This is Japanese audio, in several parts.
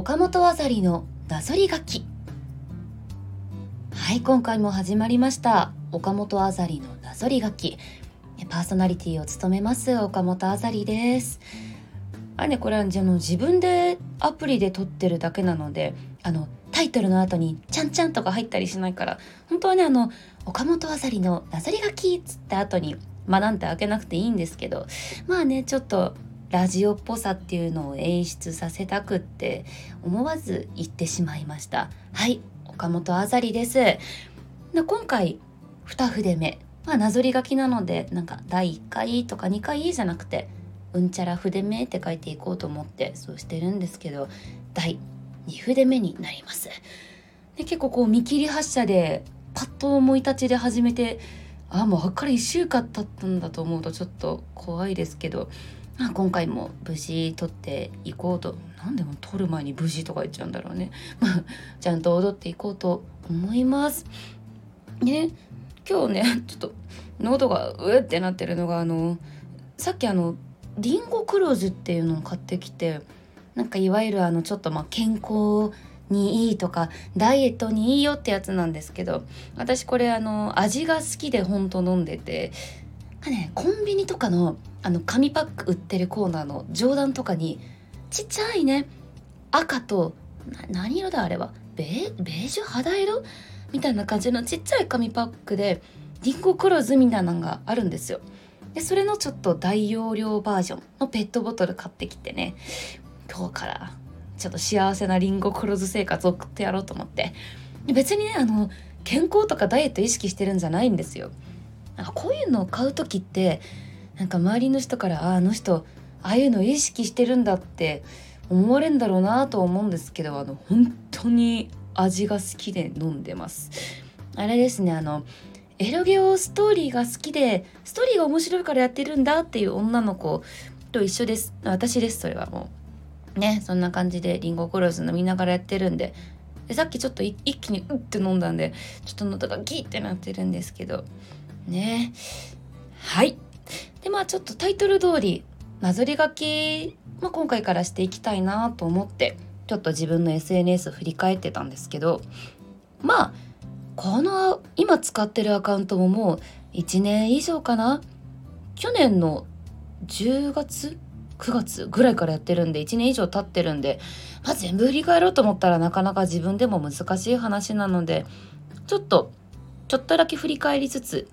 岡本あざりのなぞり書き。はい今回も始まりました。岡本あざりのなぞり書き。パーソナリティを務めます岡本あざりです。あれねこれはじゃの自分でアプリで撮ってるだけなのであのタイトルの後に「ちゃんちゃん」とか入ったりしないから本当はねあの「岡本あざりのなぞり書き」っつった後にまあなんて開けなくていいんですけどまあねちょっとラジオっぽさっていうのを演出させたくって思わず言ってしまいました。はい岡本あざりです。で今回2筆目。まあなぞり書きなのでなんか第1回とか2回じゃなくてうんちゃら筆目って書いていこうと思ってそうしてるんですけど第2筆目になります。で結構こう見切り発車でパッと思い立ちで始めてあもうあっから1週間経ったんだと思うとちょっと怖いですけどあ今回も無事撮っていこうと。何でも撮る前に無事とか言っちゃうんだろうね。ちゃんと踊っていこうと思います。ね。今日ね ちょっと喉がうえってなってるのがあのさっきあのリンゴ黒酢っていうのを買ってきてなんかいわゆるあのちょっとまあ健康にいいとかダイエットにいいよってやつなんですけど私これあの味が好きでほんと飲んでてねコンビニとかのあの紙パック売ってるコーナーの上段とかにちっちゃいね赤と何色だあれはベージュ肌色？みたいな感じのちっちゃい紙パックでリンゴクローズみたいなのがあるんですよ。でそれのちょっと大容量バージョンのペットボトル買ってきてね今日からちょっと幸せなリンゴクローズ生活を送ってやろうと思って別にねあの健康とかダイエット意識してるんじゃないんですよ。なんかこういうのを買う時ってなんか周りの人からああの人ああいうの意識してるんだって思われるんだろうなと思うんですけどあの本当に味が好きで飲んでます。あれですねあのエロゲオストーリーが好きでストーリーが面白いからやってるんだっていう女の子と一緒です。私ですそれはもう。ねそんな感じでリンゴコロス飲みながらやってるんで。でさっきちょっと一気にうって飲んだんでちょっと喉がギーってなってるんですけど。ね。はい。でまあちょっとタイトル通りなぞり書き、まあ、今回からしていきたいなと思ってちょっと自分の SNS を振り返ってたんですけどまあこの今使ってるアカウントももう1年以上かな？去年の10月？9月ぐらいからやってるんで1年以上経ってるんで、まあ、全部振り返ろうと思ったらなかなか自分でも難しい話なのでちょっとちょっとだけ振り返りつつ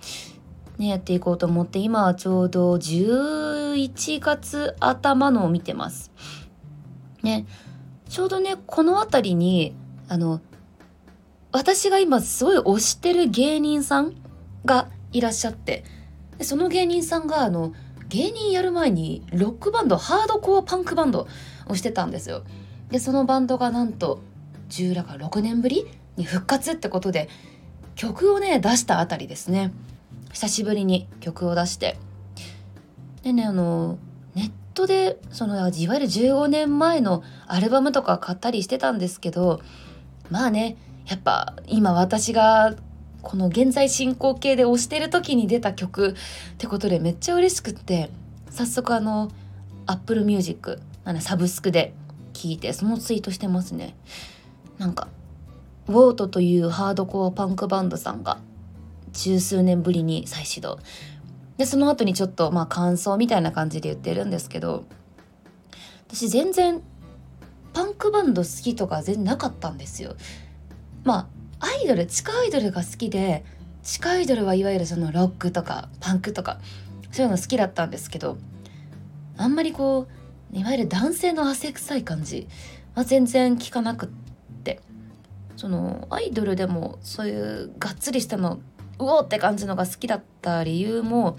ね、やっていこうと思って今はちょうど11月頭のを見てます。ね、ちょうどねこの辺りにあの私が今すごい推してる芸人さんがいらっしゃってでその芸人さんがあの芸人やる前にロックバンドハードコアパンクバンドをしてたんですよ。でそのバンドがなんと10らか6年ぶりに復活ってことで曲をね出したあたりですね。久しぶりに曲を出してでねあのネットでそのいわゆる15年前のアルバムとか買ったりしてたんですけどまあねやっぱ今私がこの現在進行形で推してる時に出た曲ってことでめっちゃ嬉しくって早速あの Apple Music サブスクで聴いてそのツイートしてますねなんかウォートというハードコアパンクバンドさんが十数年ぶりに再始動でその後にちょっとまあ感想みたいな感じで言ってるんですけど私全然パンクバンド好きとか全然なかったんですよ。まあアイドル地下アイドルが好きで地下アイドルはいわゆるそのロックとかパンクとかそういうの好きだったんですけどあんまりこういわゆる男性の汗臭い感じは全然聞かなくってそのアイドルでもそういうがっつりしたのうおって感じのが好きだった理由も、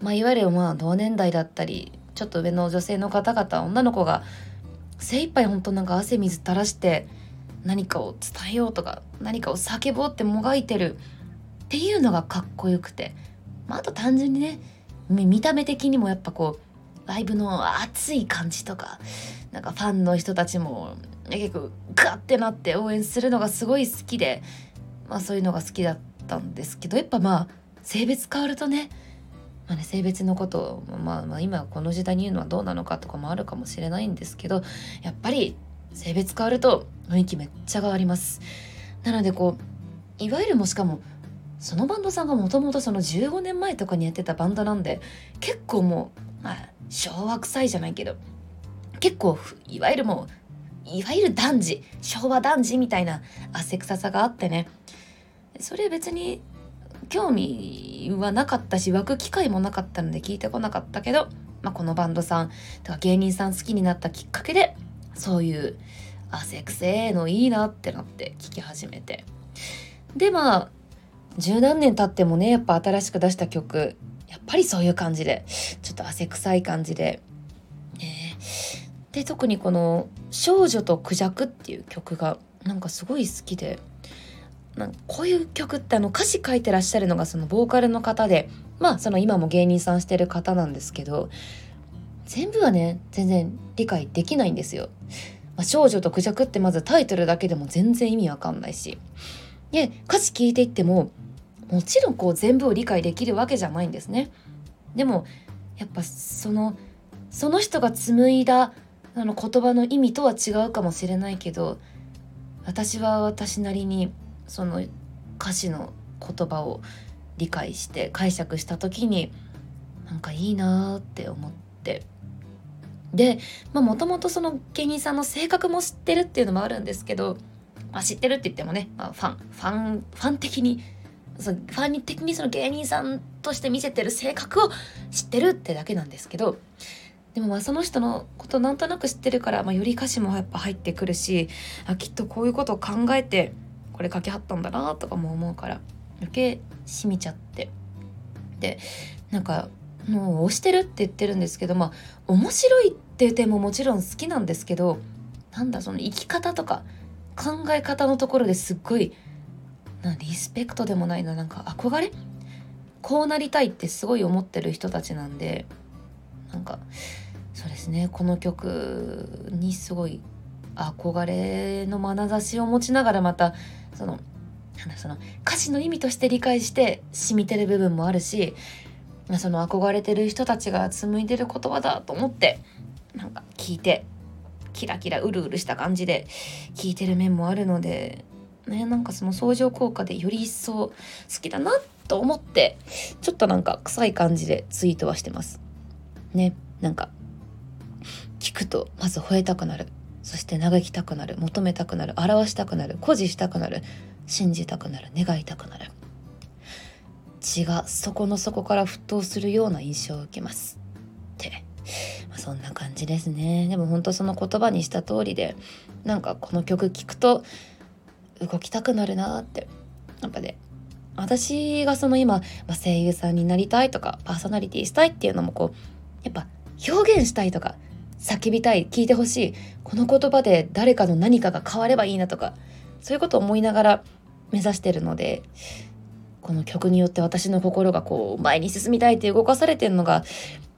まあ、いわゆるまあ同年代だったりちょっと上の女性の方々女の子が精一杯本当なんか汗水垂らして何かを伝えようとか何かを叫ぼうってもがいてるっていうのがかっこよくて、まあ、あと単純にね見た目的にもやっぱこうライブの熱い感じとかなんかファンの人たちも結構ガッてなって応援するのがすごい好きで、まあ、そういうのが好きだったんですけどやっぱまあ性別変わるとね,、まあね、性別のことを、まあ、まあ今この時代に言うのはどうなのかとかもあるかもしれないんですけどやっぱり性別変わると雰囲気めっちゃ変わります。なのでこういわゆるもしかもそのバンドさんがもともとその15年前とかにやってたバンドなんで結構もう、まあ、昭和臭いじゃないけど結構いわゆるもういわゆる男児昭和男児みたいな汗臭さがあってね。それ別に興味はなかったし湧く機会もなかったので聞いてこなかったけど、まあ、このバンドさんとか芸人さん好きになったきっかけでそういう汗くせえのいいなってなって聞き始めて。でまあ十何年経ってもねやっぱ新しく出した曲やっぱりそういう感じでちょっと汗臭い感じで、で特にこの「少女とクジャク」っていう曲がなんかすごい好きでなんかこういう曲ってあの歌詞書いてらっしゃるのがそのボーカルの方でまあその今も芸人さんしてる方なんですけど全部はね全然理解できないんですよ。まあ、少女とクジャクってまずタイトルだけでも全然意味わかんないしで歌詞聞いていってももちろんこう全部を理解できるわけじゃないんですね。でもやっぱそのその人が紡いだ言葉の意味とは違うかもしれないけど私は私なりにその歌詞の言葉を理解して解釈した時になんかいいなーって思って。でもともとその芸人さんの性格も知ってるっていうのもあるんですけど、まあ、知ってるって言ってもね、まあ、ファンファンファン的にそファン的にその芸人さんとして見せてる性格を知ってるってだけなんですけどでもまあその人のことなんとなく知ってるから、まあ、より歌詞もやっぱ入ってくるしあきっとこういうことを考えてこれ書きはったんだなとかも思うから余計染みちゃって。でなんかもう推してるって言ってるんですけどまあ面白いっていう点ももちろん好きなんですけどなんだその生き方とか考え方のところですっごいなリスペクトでもないななんか憧れ？こうなりたいってすごい思ってる人たちなんでなんかそうですね。この曲にすごい憧れの眼差しを持ちながらまたそのその歌詞の意味として理解して染みてる部分もあるしその憧れてる人たちが紡いでる言葉だと思ってなんか聞いてキラキラうるうるした感じで聞いてる面もあるのでねなんかその相乗効果でより一層好きだなと思ってちょっとなんか臭い感じでツイートはしてます。ねなんか聞くとまず吠えたくなる。そして嘆きたくなる。求めたくなる。表したくなる。誇示したくなる。信じたくなる。願いたくなる。血が底の底から沸騰するような印象を受けます。って、まあ、そんな感じですね。でも本当その言葉にした通りでなんかこの曲聴くと動きたくなるなって。やっぱね私がその今、まあ、声優さんになりたいとかパーソナリティしたいっていうのもこうやっぱ表現したいとか叫びたい聞いてほしいこの言葉で誰かの何かが変わればいいなとかそういうことを思いながら目指してるのでこの曲によって私の心がこう前に進みたいって動かされてるのが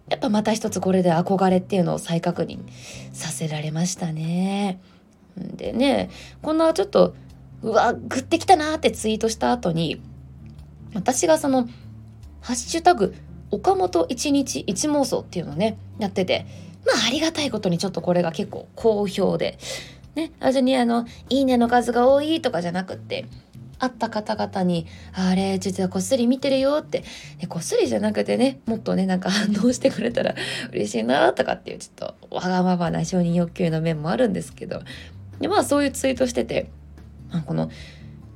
やっぱまた一つこれで憧れっていうのを再確認させられましたね。でねこんなちょっとうわグッてきたなってツイートした後に私がその「ハッシュタグ岡本一日一妄想」っていうのをねやっててまあありがたいことにちょっとこれが結構好評で。ねあじにあの「いいね」の数が多いとかじゃなくって会った方々に「あれ実はこっそり見てるよ」って、ね、こっそりじゃなくてねもっとねなんか反応してくれたら 嬉しいなとかっていうちょっとわがままな承認欲求の面もあるんですけど。でまあそういうツイートしててこの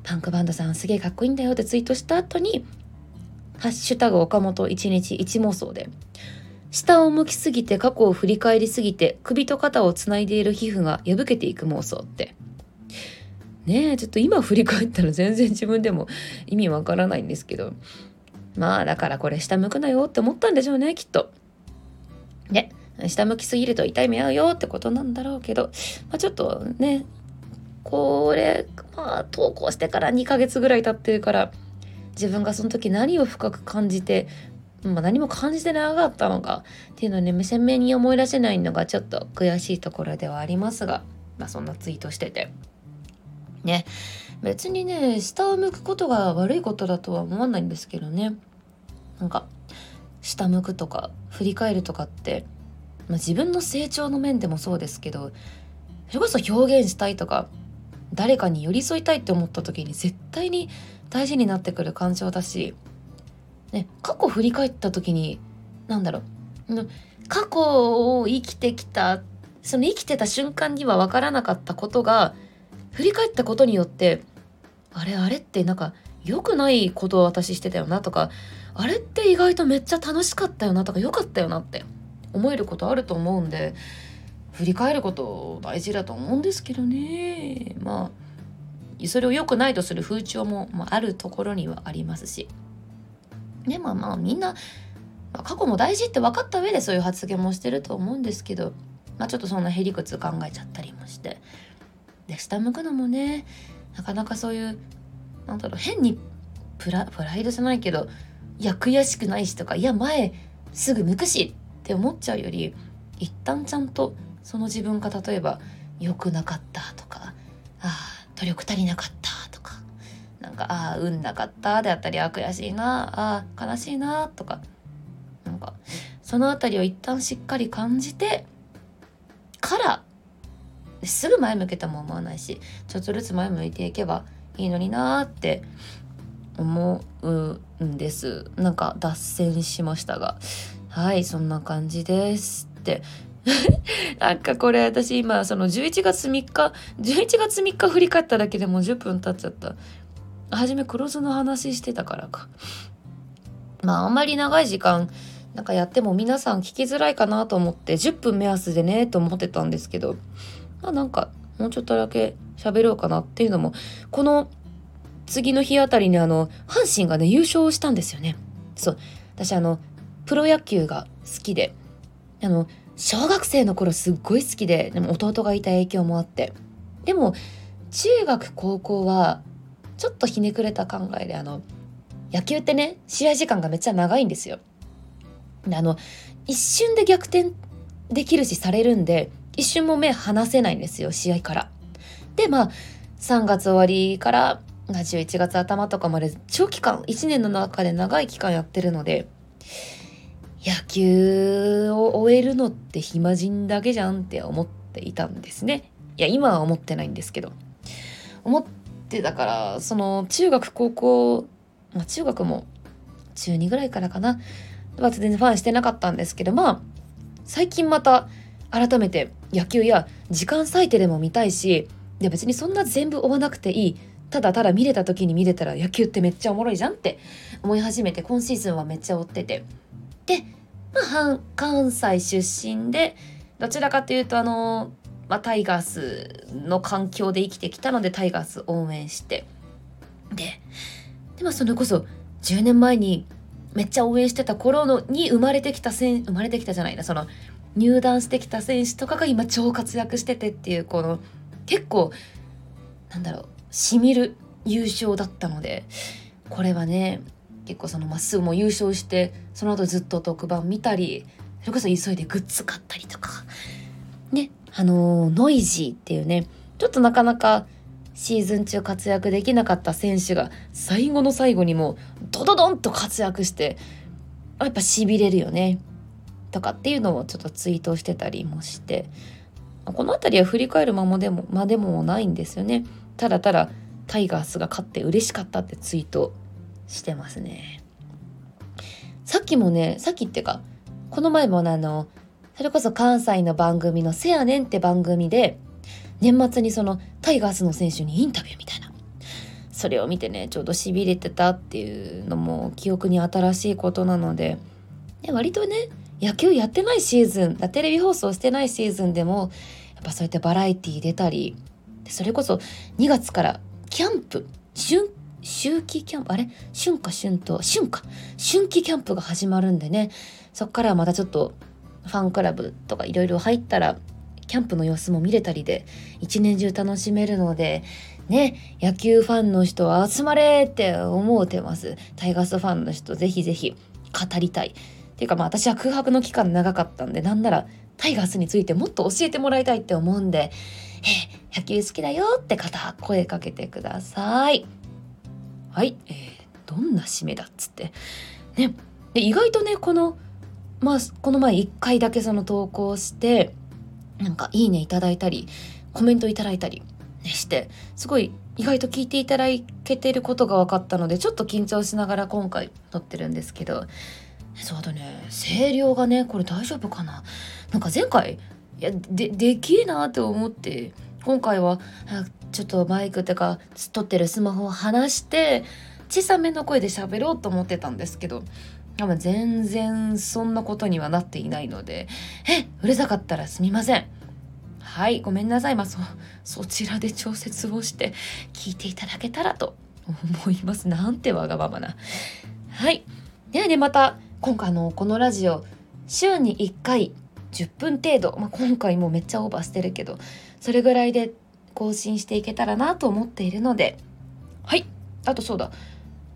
パンクバンドさんすげえかっこいいんだよってツイートした後に「ハッシュタグ岡本一日一妄想」で。下を向きすぎて過去を振り返りすぎて首と肩をつないでいる皮膚が破けていく妄想って。ねえちょっと今振り返ったら全然自分でも意味わからないんですけど。まあだからこれ下向くなよって思ったんでしょうねきっと。ね下向きすぎると痛い目合うよってことなんだろうけど、まあ、ちょっとねこれまあ投稿してから2ヶ月ぐらい経ってるから自分がその時何を深く感じて、まあ、何も感じてなかったのかっていうのをね鮮明に思い出せないのがちょっと悔しいところではありますが、まあ、そんなツイートしてて。ね別にね下を向くことが悪いことだとは思わないんですけどねなんか下向くとか振り返るとかって、まあ、自分の成長の面でもそうですけどそれこそ表現したいとか誰かに寄り添いたいって思った時に絶対に大事になってくる感情だし、ね、過去振り返った時に何だろう過去を生きてきたその生きてた瞬間には分からなかったことが振り返ったことによってあれあれってなんか良くないことを私してたよなとかあれって意外とめっちゃ楽しかったよなとか良かったよなって思えることあると思うんで振り返ること大事だと思うんですけどね。まあそれを良くないとする風潮も、まあ、あるところにはありますし。でまあまあみんな、まあ、過去も大事って分かった上でそういう発言もしてると思うんですけど、まあ、ちょっとそんなへりくつ考えちゃったりもして。で下向くのもねなかなかそういうなんだろう変にプラプライドじゃないけどいや悔しくないしとかいや前すぐ向くしって思っちゃうより一旦ちゃんとその自分が例えば良くなかったとか努力足りなかったとかなんかああ運なかったであったりあ悔しいなあ悲しいなとかなんかその辺りを一旦しっかり感じてからすぐ前向けたも思わないしちょっとずつ前向いていけばいいのになーって思うんです。なんか脱線しましたが。はいそんな感じですって。なんかこれ私今その11月3日11月3日振り返っただけでもう10分経っちゃった。初め黒酢の話してたからか。まああんまり長い時間なんかやっても皆さん聞きづらいかなと思って10分目安でねと思ってたんですけどまあなんかもうちょっとだけ喋ろうかなっていうのもこの次の日あたりにあの阪神がね優勝したんですよね。そう。私あのプロ野球が好きであの小学生の頃すっごい好きででも弟がいた影響もあってでも中学高校はちょっとひねくれた考えであの野球ってね試合時間がめっちゃ長いんですよ。であの一瞬で逆転できるしされるんで一瞬も目離せないんですよ試合から。でまあ3月終わりから11月頭とかまで長期間1年の中で長い期間やってるので野球を終えるのって暇人だけじゃんって思っていたんですね。いや今は思ってないんですけど。思ってたからその中学高校まあ中学も中2ぐらいからかな。は全然ファンしてなかったんですけどまあ最近また改めて野球や時間割いてでも見たいしで別にそんな全部追わなくていい。ただただ見れた時に見れたら野球ってめっちゃおもろいじゃんって思い始めて今シーズンはめっちゃ追ってて。で、まあ、関西出身でどちらかというとあの、まあ、タイガースの環境で生きてきたのでタイガース応援して。ででもそれこそ10年前にめっちゃ応援してた頃のに生まれてきた選生まれてきたじゃないなその入団してきた選手とかが今超活躍しててっていうこの結構なんだろうしみる優勝だったのでこれはね結構そのまっすぐも優勝してその後ずっと特番見たりそれこそ急いでグッズ買ったりとか。ねあのノイジーっていうねちょっとなかなかシーズン中活躍できなかった選手が最後の最後にもドドドンと活躍してやっぱしびれるよね。とかっていうのをちょっとツイートしてたりもして。この辺りは振り返るままでもまでもないんですよね。ただただタイガースが勝って嬉しかったってツイートしてますね。さっきもねさっきってかこの前もあのそれこそ関西の番組の「せやねん」って番組で年末にそのタイガースの選手にインタビューみたいなそれを見てねちょうどしびれてたっていうのも記憶に新しいことなので、ね、割とね野球やってないシーズンテレビ放送してないシーズンでもやっぱそうやってバラエティー出たりそれこそ2月からキャンプ春秋季キャンプあれ？春か春と春か。春季キャンプが始まるんでね。そっからまたちょっとファンクラブとかいろいろ入ったらキャンプの様子も見れたりで一年中楽しめるのでね野球ファンの人は集まれって思うてます。タイガースファンの人ぜひぜひ語りたい。っていうかまあ私は空白の期間長かったんでなんならタイガースについてもっと教えてもらいたいって思うんで、え野球好きだよって方声かけてください。はいえー、どんな締めだっつって。ねで意外とねこのまあこの前1回だけその投稿してなんかいいねいただいたりコメントいただいたり、ね、してすごい意外と聞いていただけてることが分かったのでちょっと緊張しながら今回撮ってるんですけどそうだね声量がねこれ大丈夫かな？なんか前回いやでできえなって思って今回はちょっとマイクってか撮ってるスマホを離して小さめの声で喋ろうと思ってたんですけど全然そんなことにはなっていないのでえうるさかったらすみません。はいごめんなさい。まあそそちらで調節をして聞いていただけたらと思います。なんてわがままな。はい。ではねまた今回のこのラジオ週に1回10分程度、まあ、今回もめっちゃオーバーしてるけどそれぐらいで更新していけたらなと思っているので。はい。あとそうだ。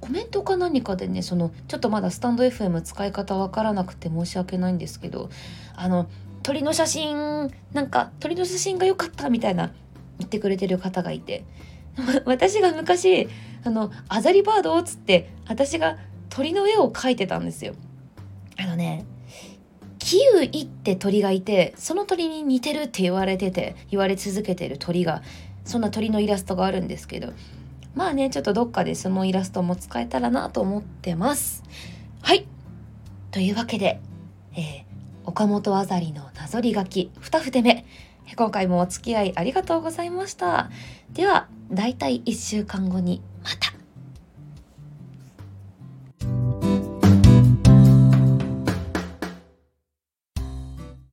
コメントか何かでねそのちょっとまだスタンド FM 使い方わからなくて申し訳ないんですけどあの鳥の写真なんか鳥の写真が良かったみたいな言ってくれてる方がいて。私が昔あのアザリバードっつって私が鳥の絵を描いてたんですよ。あのねキウイって鳥がいてその鳥に似てるって言われてて言われ続けてる鳥がそんな鳥のイラストがあるんですけどまあねちょっとどっかでそのイラストも使えたらなと思ってます。はい。というわけで、えー、岡本あざりのなぞり書き2筆目。今回もお付き合いありがとうございました。ではだいたい1週間後に